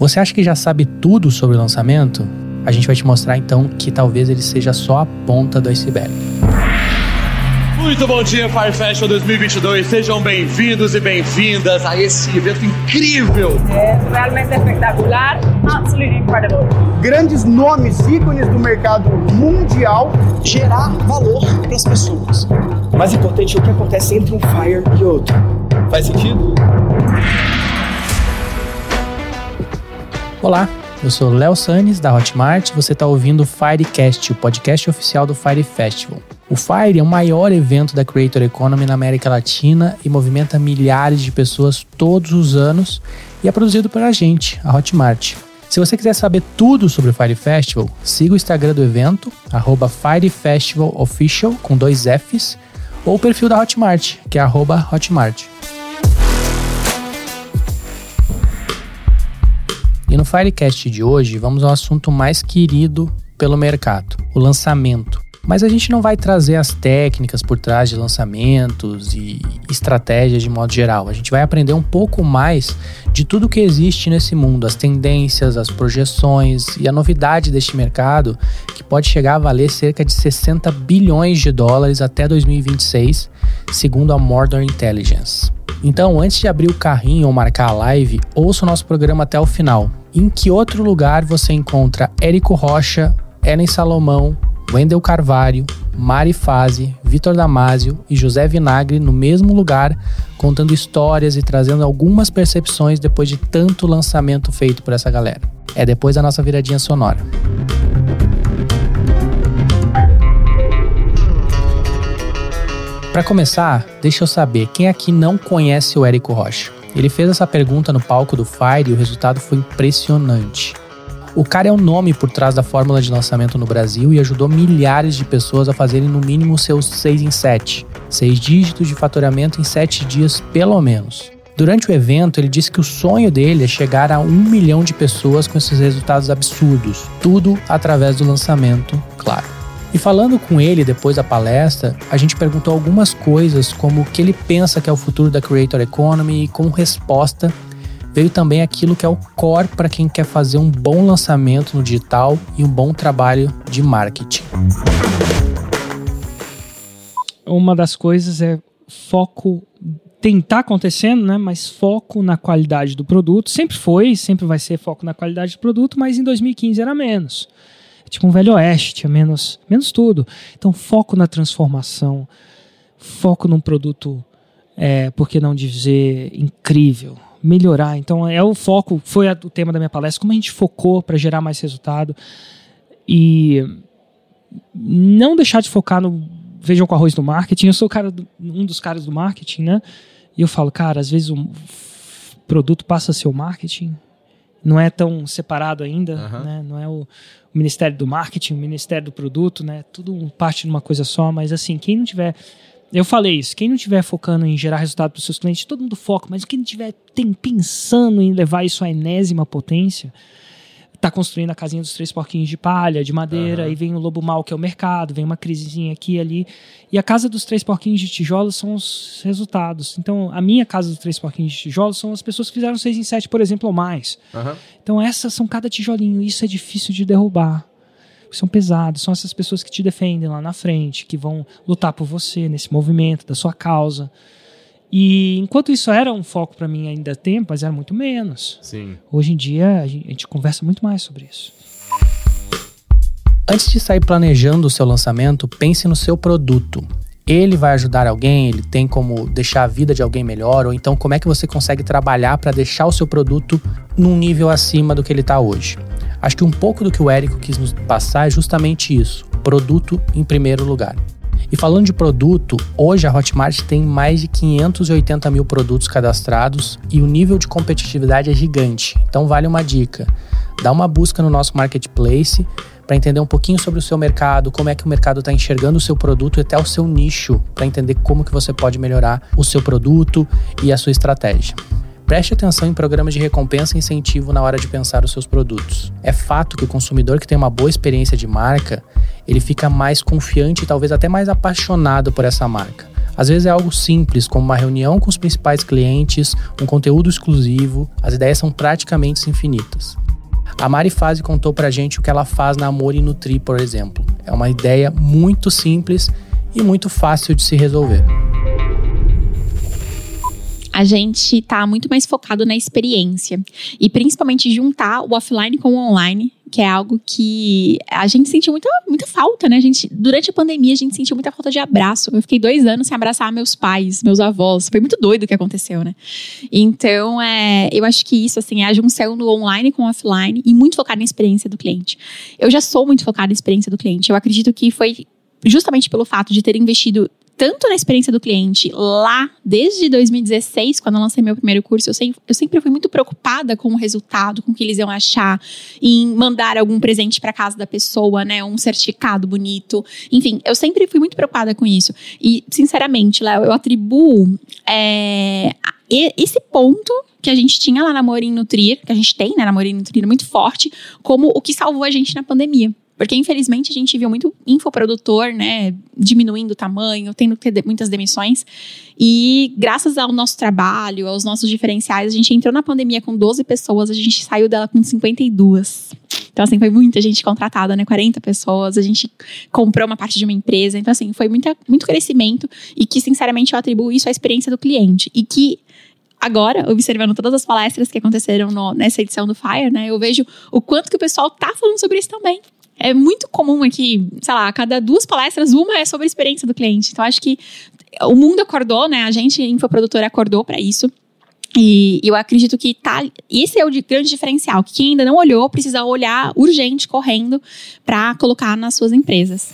Você acha que já sabe tudo sobre o lançamento? A gente vai te mostrar então que talvez ele seja só a ponta do iceberg. Muito bom dia, Fire Fashion 2022. Sejam bem-vindos e bem-vindas a esse evento incrível. É realmente espetacular, absolutely incredible. Grandes nomes, ícones do mercado mundial. Gerar valor para as pessoas. O mais importante é o que acontece entre um Fire e outro. Faz sentido? Olá, eu sou Léo Sanes, da Hotmart. Você está ouvindo o Firecast, o podcast oficial do Fire Festival. O Fire é o maior evento da Creator Economy na América Latina e movimenta milhares de pessoas todos os anos e é produzido pela gente, a Hotmart. Se você quiser saber tudo sobre o Fire Festival, siga o Instagram do evento, arroba com dois Fs, ou o perfil da Hotmart, que é arroba Hotmart. E no Firecast de hoje, vamos ao assunto mais querido pelo mercado, o lançamento. Mas a gente não vai trazer as técnicas por trás de lançamentos e estratégias de modo geral. A gente vai aprender um pouco mais de tudo que existe nesse mundo, as tendências, as projeções e a novidade deste mercado, que pode chegar a valer cerca de 60 bilhões de dólares até 2026, segundo a Modern Intelligence. Então, antes de abrir o carrinho ou marcar a live, ouça o nosso programa até o final. Em que outro lugar você encontra Érico Rocha, Ellen Salomão, Wendel Carvalho, Mari Fazi, Vitor Damasio e José Vinagre no mesmo lugar, contando histórias e trazendo algumas percepções depois de tanto lançamento feito por essa galera. É depois da nossa viradinha sonora. Para começar, deixa eu saber quem aqui não conhece o Érico Rocha. Ele fez essa pergunta no palco do Fire e o resultado foi impressionante. O cara é o nome por trás da fórmula de lançamento no Brasil e ajudou milhares de pessoas a fazerem no mínimo seus 6 em 7, 6 dígitos de faturamento em 7 dias pelo menos. Durante o evento, ele disse que o sonho dele é chegar a um milhão de pessoas com esses resultados absurdos, tudo através do lançamento, claro. E falando com ele depois da palestra, a gente perguntou algumas coisas como o que ele pensa que é o futuro da Creator Economy e como resposta veio também aquilo que é o core para quem quer fazer um bom lançamento no digital e um bom trabalho de marketing. Uma das coisas é foco tentar acontecendo, né? Mas foco na qualidade do produto. Sempre foi, sempre vai ser foco na qualidade do produto, mas em 2015 era menos. Tipo um velho oeste, menos, menos tudo. Então, foco na transformação, foco num produto, é, por que não dizer, incrível melhorar. Então, é o foco, foi a, o tema da minha palestra, como a gente focou para gerar mais resultado e não deixar de focar no vejam com arroz do marketing. Eu sou cara do, um dos caras do marketing, né? E eu falo, cara, às vezes o produto passa a ser o marketing, não é tão separado ainda, uhum. né? Não é o, o, Ministério do Marketing, o Ministério do Produto, né? Tudo parte de uma coisa só, mas assim, quem não tiver eu falei isso. Quem não estiver focando em gerar resultado para os seus clientes, todo mundo foca, mas quem não estiver pensando em levar isso à enésima potência, está construindo a casinha dos três porquinhos de palha, de madeira, uhum. e vem o lobo mal, que é o mercado, vem uma crisezinha aqui e ali. E a casa dos três porquinhos de tijolos são os resultados. Então, a minha casa dos três porquinhos de tijolos são as pessoas que fizeram seis em sete, por exemplo, ou mais. Uhum. Então, essas são cada tijolinho. Isso é difícil de derrubar são pesados, são essas pessoas que te defendem lá na frente, que vão lutar por você nesse movimento, da sua causa. E enquanto isso era um foco para mim ainda tempo, mas era muito menos. Sim. Hoje em dia a gente, a gente conversa muito mais sobre isso. Antes de sair planejando o seu lançamento, pense no seu produto. Ele vai ajudar alguém, ele tem como deixar a vida de alguém melhor, ou então como é que você consegue trabalhar para deixar o seu produto num nível acima do que ele está hoje. Acho que um pouco do que o Érico quis nos passar é justamente isso: produto em primeiro lugar. E falando de produto, hoje a Hotmart tem mais de 580 mil produtos cadastrados e o nível de competitividade é gigante. Então vale uma dica: dá uma busca no nosso marketplace para entender um pouquinho sobre o seu mercado, como é que o mercado está enxergando o seu produto e até o seu nicho, para entender como que você pode melhorar o seu produto e a sua estratégia. Preste atenção em programas de recompensa e incentivo na hora de pensar os seus produtos. É fato que o consumidor que tem uma boa experiência de marca, ele fica mais confiante e talvez até mais apaixonado por essa marca. Às vezes é algo simples, como uma reunião com os principais clientes, um conteúdo exclusivo, as ideias são praticamente infinitas. A Mari Fazi contou pra gente o que ela faz na Amor e Nutri, por exemplo. É uma ideia muito simples e muito fácil de se resolver a gente está muito mais focado na experiência e principalmente juntar o offline com o online, que é algo que a gente sentiu muita, muita falta, né? A gente, durante a pandemia, a gente sentiu muita falta de abraço. Eu fiquei dois anos sem abraçar meus pais, meus avós. Foi muito doido o que aconteceu, né? Então, é, eu acho que isso, assim, é a junção do online com o offline e muito focado na experiência do cliente. Eu já sou muito focada na experiência do cliente. Eu acredito que foi justamente pelo fato de ter investido tanto na experiência do cliente lá, desde 2016, quando eu lancei meu primeiro curso, eu sempre, eu sempre fui muito preocupada com o resultado, com o que eles iam achar, em mandar algum presente para casa da pessoa, né? Um certificado bonito. Enfim, eu sempre fui muito preocupada com isso. E, sinceramente, Léo, eu atribuo é, esse ponto que a gente tinha lá na Morim Nutrir, que a gente tem né, na Morim Nutrir muito forte, como o que salvou a gente na pandemia. Porque, infelizmente, a gente viu muito infoprodutor, né, diminuindo o tamanho, tendo que ter muitas demissões. E graças ao nosso trabalho, aos nossos diferenciais, a gente entrou na pandemia com 12 pessoas, a gente saiu dela com 52. Então, assim, foi muita gente contratada, né? 40 pessoas, a gente comprou uma parte de uma empresa. Então, assim, foi muita, muito crescimento e que, sinceramente, eu atribuo isso à experiência do cliente. E que agora, observando todas as palestras que aconteceram no, nessa edição do Fire, né, eu vejo o quanto que o pessoal tá falando sobre isso também é muito comum aqui, sei lá, a cada duas palestras, uma é sobre a experiência do cliente. Então, acho que o mundo acordou, né? A gente, infoprodutora, acordou para isso. E eu acredito que tá, esse é o grande diferencial, que quem ainda não olhou precisa olhar urgente, correndo, para colocar nas suas empresas.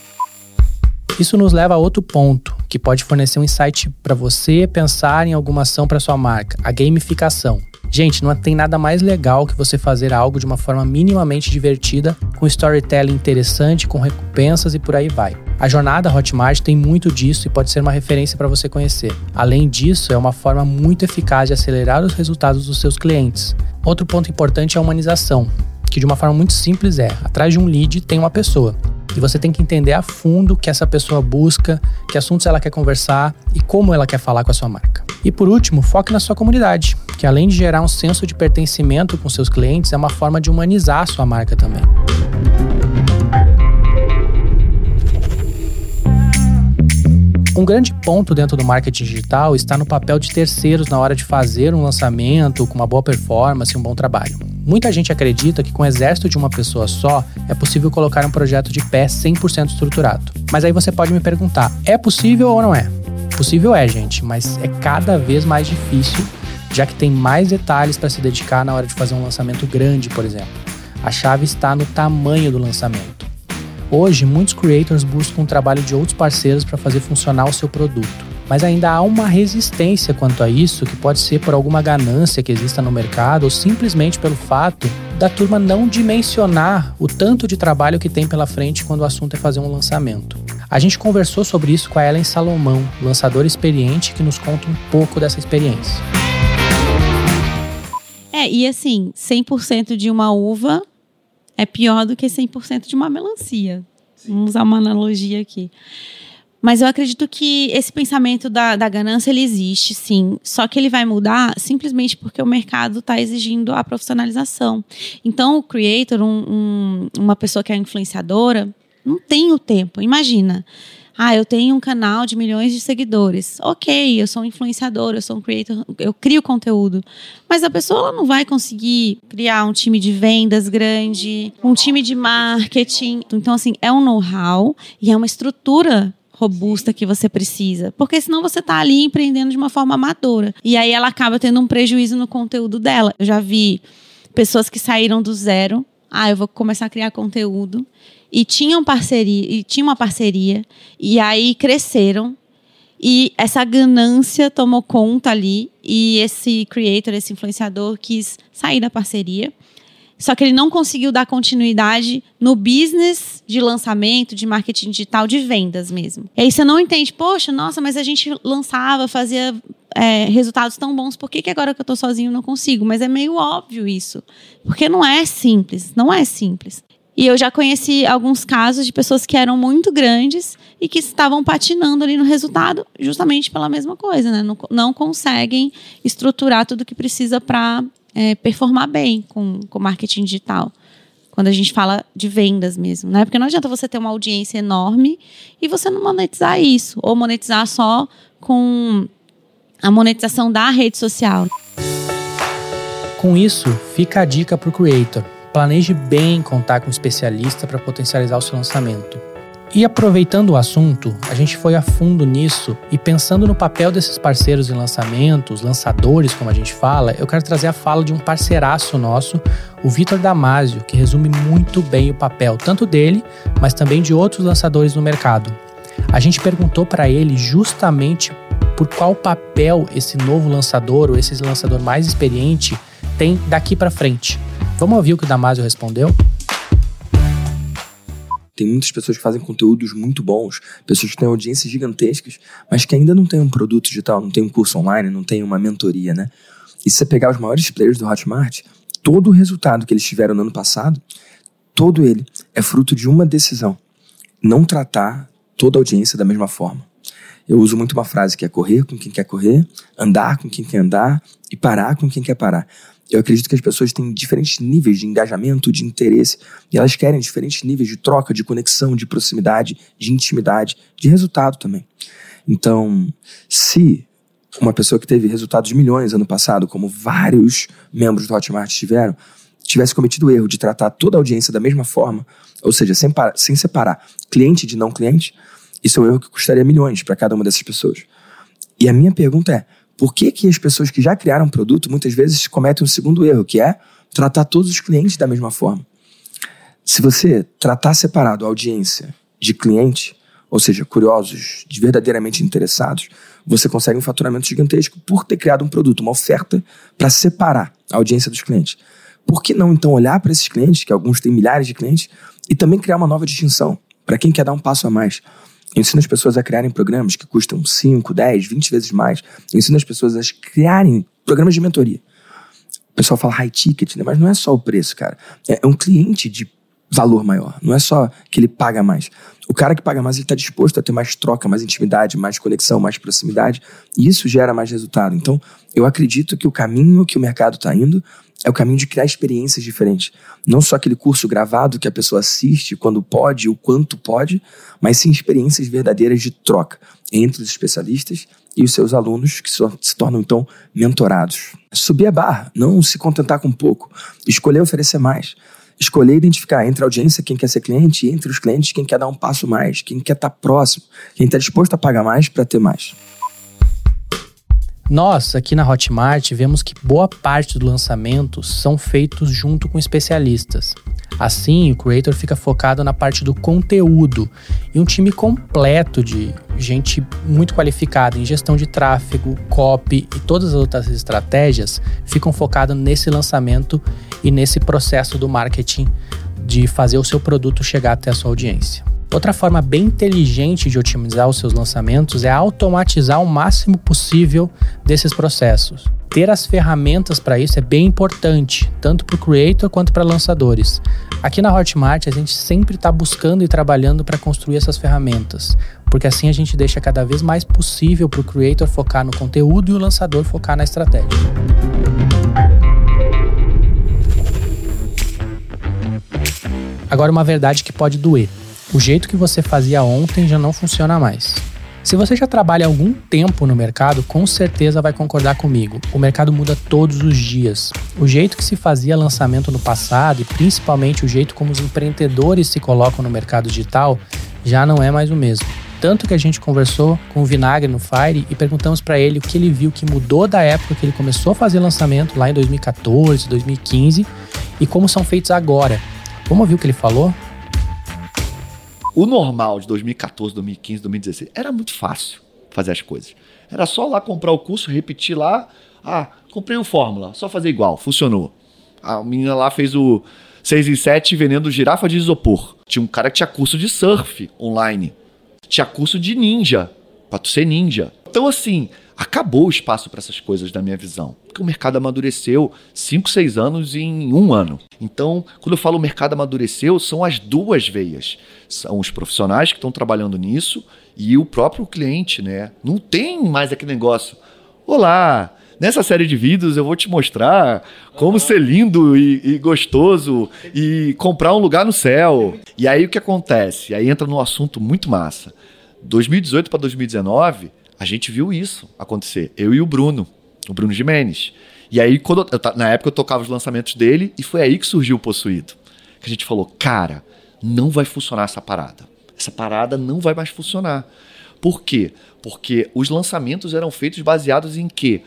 Isso nos leva a outro ponto, que pode fornecer um insight para você pensar em alguma ação para sua marca, a gamificação. Gente, não tem nada mais legal que você fazer algo de uma forma minimamente divertida, com storytelling interessante, com recompensas e por aí vai. A jornada Hotmart tem muito disso e pode ser uma referência para você conhecer. Além disso, é uma forma muito eficaz de acelerar os resultados dos seus clientes. Outro ponto importante é a humanização, que de uma forma muito simples é: atrás de um lead tem uma pessoa. E você tem que entender a fundo o que essa pessoa busca, que assuntos ela quer conversar e como ela quer falar com a sua marca. E por último, foque na sua comunidade, que além de gerar um senso de pertencimento com seus clientes, é uma forma de humanizar a sua marca também. Um grande ponto dentro do marketing digital está no papel de terceiros na hora de fazer um lançamento com uma boa performance e um bom trabalho. Muita gente acredita que com o exército de uma pessoa só é possível colocar um projeto de pé 100% estruturado. Mas aí você pode me perguntar: é possível ou não é? Possível é, gente, mas é cada vez mais difícil, já que tem mais detalhes para se dedicar na hora de fazer um lançamento grande, por exemplo. A chave está no tamanho do lançamento. Hoje, muitos creators buscam o trabalho de outros parceiros para fazer funcionar o seu produto. Mas ainda há uma resistência quanto a isso, que pode ser por alguma ganância que exista no mercado ou simplesmente pelo fato da turma não dimensionar o tanto de trabalho que tem pela frente quando o assunto é fazer um lançamento. A gente conversou sobre isso com a Ellen Salomão, lançadora experiente, que nos conta um pouco dessa experiência. É, e assim, 100% de uma uva é pior do que 100% de uma melancia. Sim. Vamos usar uma analogia aqui. Mas eu acredito que esse pensamento da, da ganância ele existe, sim. Só que ele vai mudar simplesmente porque o mercado está exigindo a profissionalização. Então, o creator, um, um, uma pessoa que é influenciadora, não tem o tempo. Imagina. Ah, eu tenho um canal de milhões de seguidores. Ok, eu sou um influenciador, eu sou um creator, eu crio conteúdo. Mas a pessoa não vai conseguir criar um time de vendas grande, um time de marketing. Então, assim, é um know-how e é uma estrutura robusta que você precisa. Porque senão você está ali empreendendo de uma forma amadora. E aí ela acaba tendo um prejuízo no conteúdo dela. Eu já vi pessoas que saíram do zero. Ah, eu vou começar a criar conteúdo. E tinham parceria, e tinha uma parceria. E aí cresceram. E essa ganância tomou conta ali. E esse creator, esse influenciador, quis sair da parceria. Só que ele não conseguiu dar continuidade no business de lançamento, de marketing digital, de vendas mesmo. E aí você não entende, poxa, nossa, mas a gente lançava, fazia é, resultados tão bons, por que, que agora que eu estou sozinho não consigo? Mas é meio óbvio isso. Porque não é simples, não é simples. E eu já conheci alguns casos de pessoas que eram muito grandes e que estavam patinando ali no resultado, justamente pela mesma coisa, né? Não, não conseguem estruturar tudo que precisa para é, performar bem com, com marketing digital. Quando a gente fala de vendas mesmo, né? Porque não adianta você ter uma audiência enorme e você não monetizar isso, ou monetizar só com a monetização da rede social. Com isso, fica a dica para o creator. Planeje bem contar com um especialista para potencializar o seu lançamento. E aproveitando o assunto, a gente foi a fundo nisso e pensando no papel desses parceiros em lançamentos, lançadores, como a gente fala, eu quero trazer a fala de um parceiraço nosso, o Vitor Damasio, que resume muito bem o papel tanto dele, mas também de outros lançadores no mercado. A gente perguntou para ele justamente por qual papel esse novo lançador ou esse lançador mais experiente tem daqui para frente. Vamos ouvir o que o Damasio respondeu? Tem muitas pessoas que fazem conteúdos muito bons, pessoas que têm audiências gigantescas, mas que ainda não têm um produto digital, não tem um curso online, não tem uma mentoria, né? E se você pegar os maiores players do Hotmart, todo o resultado que eles tiveram no ano passado, todo ele é fruto de uma decisão: não tratar toda a audiência da mesma forma. Eu uso muito uma frase que é correr com quem quer correr, andar com quem quer andar e parar com quem quer parar. Eu acredito que as pessoas têm diferentes níveis de engajamento, de interesse, e elas querem diferentes níveis de troca, de conexão, de proximidade, de intimidade, de resultado também. Então, se uma pessoa que teve resultados de milhões ano passado, como vários membros do Hotmart tiveram, tivesse cometido o erro de tratar toda a audiência da mesma forma, ou seja, sem, sem separar cliente de não cliente, isso é um erro que custaria milhões para cada uma dessas pessoas. E a minha pergunta é: por que, que as pessoas que já criaram um produto muitas vezes cometem um segundo erro, que é tratar todos os clientes da mesma forma? Se você tratar separado a audiência de cliente, ou seja, curiosos, de verdadeiramente interessados, você consegue um faturamento gigantesco por ter criado um produto, uma oferta para separar a audiência dos clientes. Por que não então olhar para esses clientes, que alguns têm milhares de clientes, e também criar uma nova distinção para quem quer dar um passo a mais? Ensina as pessoas a criarem programas que custam 5, 10, 20 vezes mais. ensina as pessoas a criarem programas de mentoria. O pessoal fala high ticket, né? mas não é só o preço, cara. É, é um cliente de valor maior. Não é só que ele paga mais. O cara que paga mais, ele está disposto a ter mais troca, mais intimidade, mais conexão, mais proximidade. E isso gera mais resultado. Então, eu acredito que o caminho que o mercado está indo é o caminho de criar experiências diferentes. Não só aquele curso gravado que a pessoa assiste quando pode, o quanto pode, mas sim experiências verdadeiras de troca entre os especialistas e os seus alunos, que se tornam então mentorados. Subir a barra, não se contentar com pouco, escolher oferecer mais. Escolher identificar entre a audiência quem quer ser cliente e entre os clientes quem quer dar um passo mais, quem quer estar próximo, quem está disposto a pagar mais para ter mais. Nós, aqui na Hotmart, vemos que boa parte do lançamento são feitos junto com especialistas. Assim, o creator fica focado na parte do conteúdo e um time completo de gente muito qualificada em gestão de tráfego, copy e todas as outras estratégias ficam focados nesse lançamento e nesse processo do marketing de fazer o seu produto chegar até a sua audiência. Outra forma bem inteligente de otimizar os seus lançamentos é automatizar o máximo possível desses processos. Ter as ferramentas para isso é bem importante, tanto para o creator quanto para lançadores. Aqui na Hotmart a gente sempre está buscando e trabalhando para construir essas ferramentas, porque assim a gente deixa cada vez mais possível para o creator focar no conteúdo e o lançador focar na estratégia. Agora, uma verdade que pode doer. O jeito que você fazia ontem já não funciona mais. Se você já trabalha algum tempo no mercado, com certeza vai concordar comigo. O mercado muda todos os dias. O jeito que se fazia lançamento no passado e principalmente o jeito como os empreendedores se colocam no mercado digital já não é mais o mesmo. Tanto que a gente conversou com o Vinagre no Fire e perguntamos para ele o que ele viu que mudou da época que ele começou a fazer lançamento lá em 2014, 2015 e como são feitos agora. Vamos ouvir o que ele falou? O normal de 2014, 2015, 2016 era muito fácil fazer as coisas. Era só lá comprar o curso, repetir lá. Ah, comprei o Fórmula, só fazer igual, funcionou. A menina lá fez o 6 e 7 vendendo girafa de isopor. Tinha um cara que tinha curso de surf online. Tinha curso de ninja, pra tu ser ninja. Então, assim, acabou o espaço para essas coisas da minha visão. Porque o mercado amadureceu 5, 6 anos em um ano. Então, quando eu falo mercado amadureceu, são as duas veias. São os profissionais que estão trabalhando nisso e o próprio cliente, né? Não tem mais aquele negócio. Olá, Nessa série de vídeos eu vou te mostrar como ser lindo e, e, gostoso e comprar um lugar no céu. E aí o que acontece? Aí entra num assunto muito massa. 2018 para 2019, a gente viu isso acontecer. Eu e o Bruno, o Bruno Jimenez. E aí, quando eu, na época, eu tocava os lançamentos dele e foi aí que surgiu o Possuído. Que a gente falou, cara, não vai funcionar essa parada. Essa parada não vai mais funcionar. Por quê? Porque os lançamentos eram feitos baseados em quê?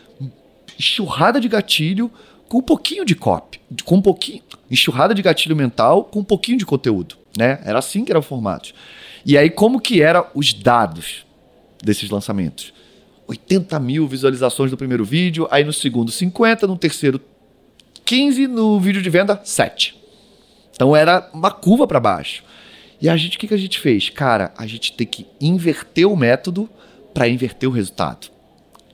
enxurrada de gatilho com um pouquinho de copy, com um pouquinho, enxurrada de gatilho mental com um pouquinho de conteúdo, né? Era assim que era o formato. E aí como que eram os dados desses lançamentos? 80 mil visualizações no primeiro vídeo, aí no segundo 50, no terceiro 15, no vídeo de venda 7. Então era uma curva para baixo. E a gente, o que, que a gente fez? Cara, a gente tem que inverter o método para inverter o resultado.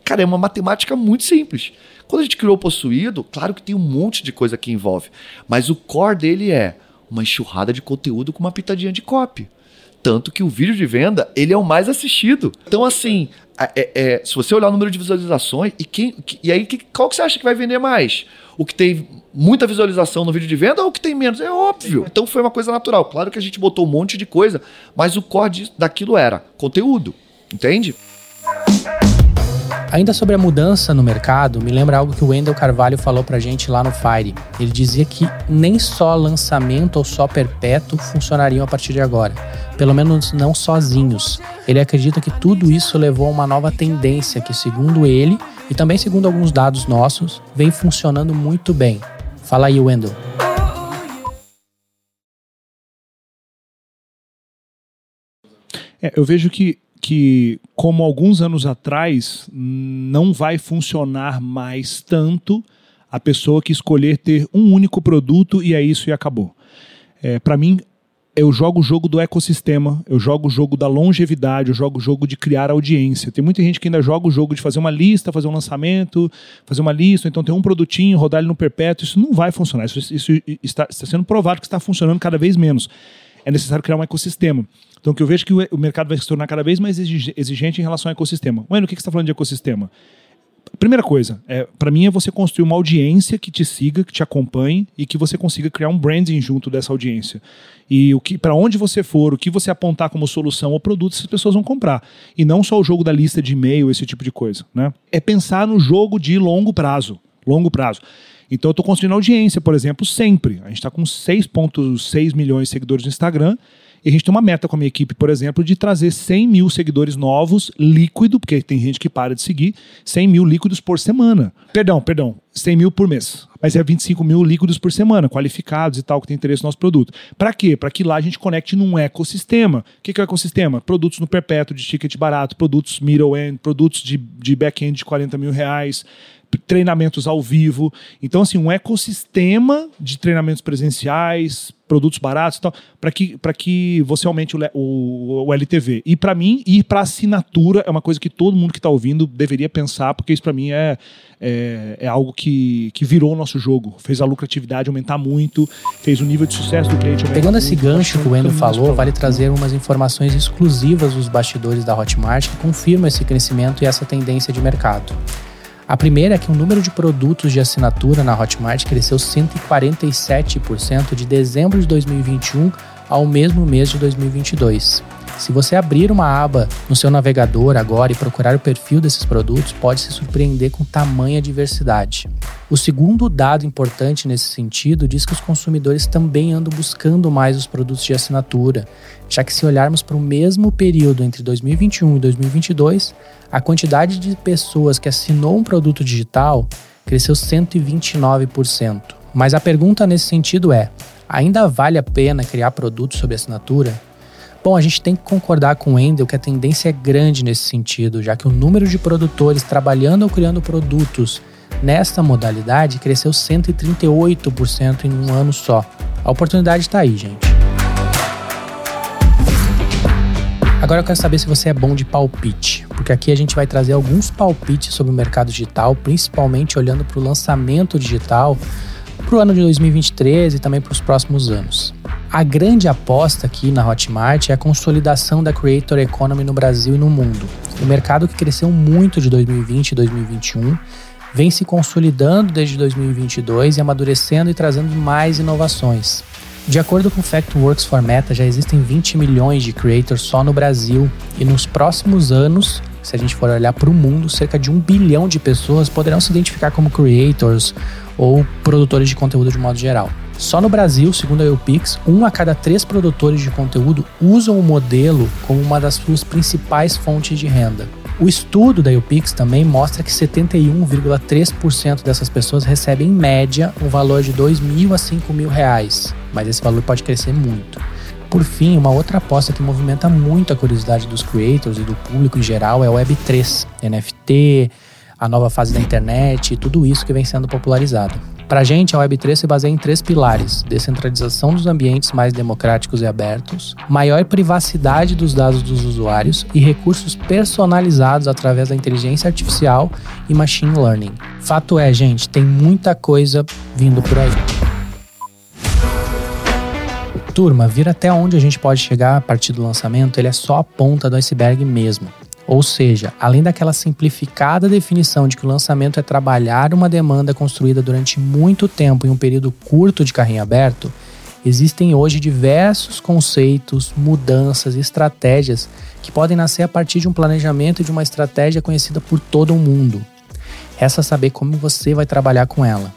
Cara, é uma matemática muito simples. Quando a gente criou o Possuído, claro que tem um monte de coisa que envolve, mas o core dele é uma enxurrada de conteúdo com uma pitadinha de copy. Tanto que o vídeo de venda, ele é o mais assistido. Então, assim, é, é, se você olhar o número de visualizações, e, quem, e aí que, qual que você acha que vai vender mais? O que tem muita visualização no vídeo de venda ou o que tem menos? É óbvio. Então foi uma coisa natural. Claro que a gente botou um monte de coisa, mas o core daquilo era conteúdo. Entende? Ainda sobre a mudança no mercado, me lembra algo que o Wendel Carvalho falou pra gente lá no Fire. Ele dizia que nem só lançamento ou só perpétuo funcionariam a partir de agora. Pelo menos não sozinhos. Ele acredita que tudo isso levou a uma nova tendência que, segundo ele, e também segundo alguns dados nossos, vem funcionando muito bem. Fala aí, Wendel. É, eu vejo que que, como alguns anos atrás, não vai funcionar mais tanto a pessoa que escolher ter um único produto e é isso e acabou. É, Para mim, eu jogo o jogo do ecossistema, eu jogo o jogo da longevidade, eu jogo o jogo de criar audiência. Tem muita gente que ainda joga o jogo de fazer uma lista, fazer um lançamento, fazer uma lista, então ter um produtinho, rodar ele no perpétuo. Isso não vai funcionar. Isso, isso está, está sendo provado que está funcionando cada vez menos. É necessário criar um ecossistema. Então, que eu vejo que o mercado vai se tornar cada vez mais exigente em relação ao ecossistema. Bueno, o que você está falando de ecossistema? Primeira coisa, é, para mim é você construir uma audiência que te siga, que te acompanhe e que você consiga criar um branding junto dessa audiência. E o que, para onde você for, o que você apontar como solução ou produto, as pessoas vão comprar. E não só o jogo da lista de e-mail, esse tipo de coisa, né? É pensar no jogo de longo prazo, longo prazo. Então eu estou construindo audiência, por exemplo, sempre. A gente está com 6,6 milhões de seguidores no Instagram e a gente tem uma meta com a minha equipe, por exemplo, de trazer 100 mil seguidores novos, líquido, porque tem gente que para de seguir, 100 mil líquidos por semana. Perdão, perdão, 100 mil por mês. Mas é 25 mil líquidos por semana, qualificados e tal, que tem interesse no nosso produto. Para quê? Para que lá a gente conecte num ecossistema. O que, que é o ecossistema? Produtos no perpétuo de ticket barato, produtos middle-end, produtos de, de back-end de 40 mil reais, treinamentos ao vivo. Então, assim, um ecossistema de treinamentos presenciais, produtos baratos e tal, para que, que você aumente o, o, o LTV. E para mim, ir para assinatura é uma coisa que todo mundo que está ouvindo deveria pensar, porque isso para mim é, é, é, algo que, que virou o nosso jogo. Fez a lucratividade aumentar muito, fez o nível de sucesso do cliente aumentar Pegando esse gancho que o Endo falou, vale trazer umas informações exclusivas dos bastidores da Hotmart que confirmam esse crescimento e essa tendência de mercado. A primeira é que o número de produtos de assinatura na Hotmart cresceu 147% de dezembro de 2021 ao mesmo mês de 2022. Se você abrir uma aba no seu navegador agora e procurar o perfil desses produtos, pode se surpreender com tamanha diversidade. O segundo dado importante nesse sentido diz que os consumidores também andam buscando mais os produtos de assinatura, já que se olharmos para o mesmo período entre 2021 e 2022, a quantidade de pessoas que assinou um produto digital cresceu 129%. Mas a pergunta nesse sentido é: ainda vale a pena criar produtos sob assinatura? Bom, a gente tem que concordar com o Endel que a tendência é grande nesse sentido, já que o número de produtores trabalhando ou criando produtos nesta modalidade cresceu 138% em um ano só. A oportunidade está aí, gente. Agora eu quero saber se você é bom de palpite. porque aqui a gente vai trazer alguns palpites sobre o mercado digital, principalmente olhando para o lançamento digital para o ano de 2023 e também para os próximos anos. A grande aposta aqui na Hotmart é a consolidação da Creator Economy no Brasil e no mundo. O mercado que cresceu muito de 2020 e 2021 vem se consolidando desde 2022 e amadurecendo e trazendo mais inovações. De acordo com o Factworks for Meta, já existem 20 milhões de creators só no Brasil e nos próximos anos, se a gente for olhar para o mundo, cerca de um bilhão de pessoas poderão se identificar como creators ou produtores de conteúdo de modo geral. Só no Brasil, segundo a UPix, um a cada três produtores de conteúdo usam o modelo como uma das suas principais fontes de renda. O estudo da UPix também mostra que 71,3% dessas pessoas recebem em média um valor de 2 mil a 5 mil reais, mas esse valor pode crescer muito. Por fim, uma outra aposta que movimenta muito a curiosidade dos creators e do público em geral é o Web3, NFT, a nova fase da internet e tudo isso que vem sendo popularizado. Para a gente, a Web3 se baseia em três pilares: descentralização dos ambientes mais democráticos e abertos, maior privacidade dos dados dos usuários e recursos personalizados através da inteligência artificial e machine learning. Fato é, gente, tem muita coisa vindo por aí. Turma, vir até onde a gente pode chegar a partir do lançamento, ele é só a ponta do iceberg mesmo. Ou seja, além daquela simplificada definição de que o lançamento é trabalhar uma demanda construída durante muito tempo em um período curto de carrinho aberto, existem hoje diversos conceitos, mudanças e estratégias que podem nascer a partir de um planejamento e de uma estratégia conhecida por todo o mundo. Resta saber como você vai trabalhar com ela.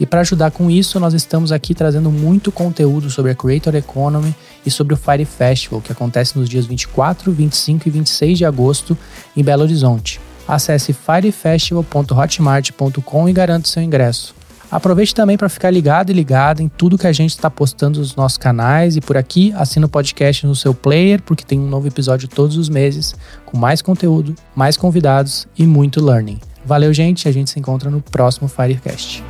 E para ajudar com isso, nós estamos aqui trazendo muito conteúdo sobre a Creator Economy e sobre o Fire Festival, que acontece nos dias 24, 25 e 26 de agosto em Belo Horizonte. Acesse firefestival.hotmart.com e garanta seu ingresso. Aproveite também para ficar ligado e ligada em tudo que a gente está postando nos nossos canais e por aqui, assina o podcast no seu player, porque tem um novo episódio todos os meses, com mais conteúdo, mais convidados e muito learning. Valeu, gente, a gente se encontra no próximo Firecast.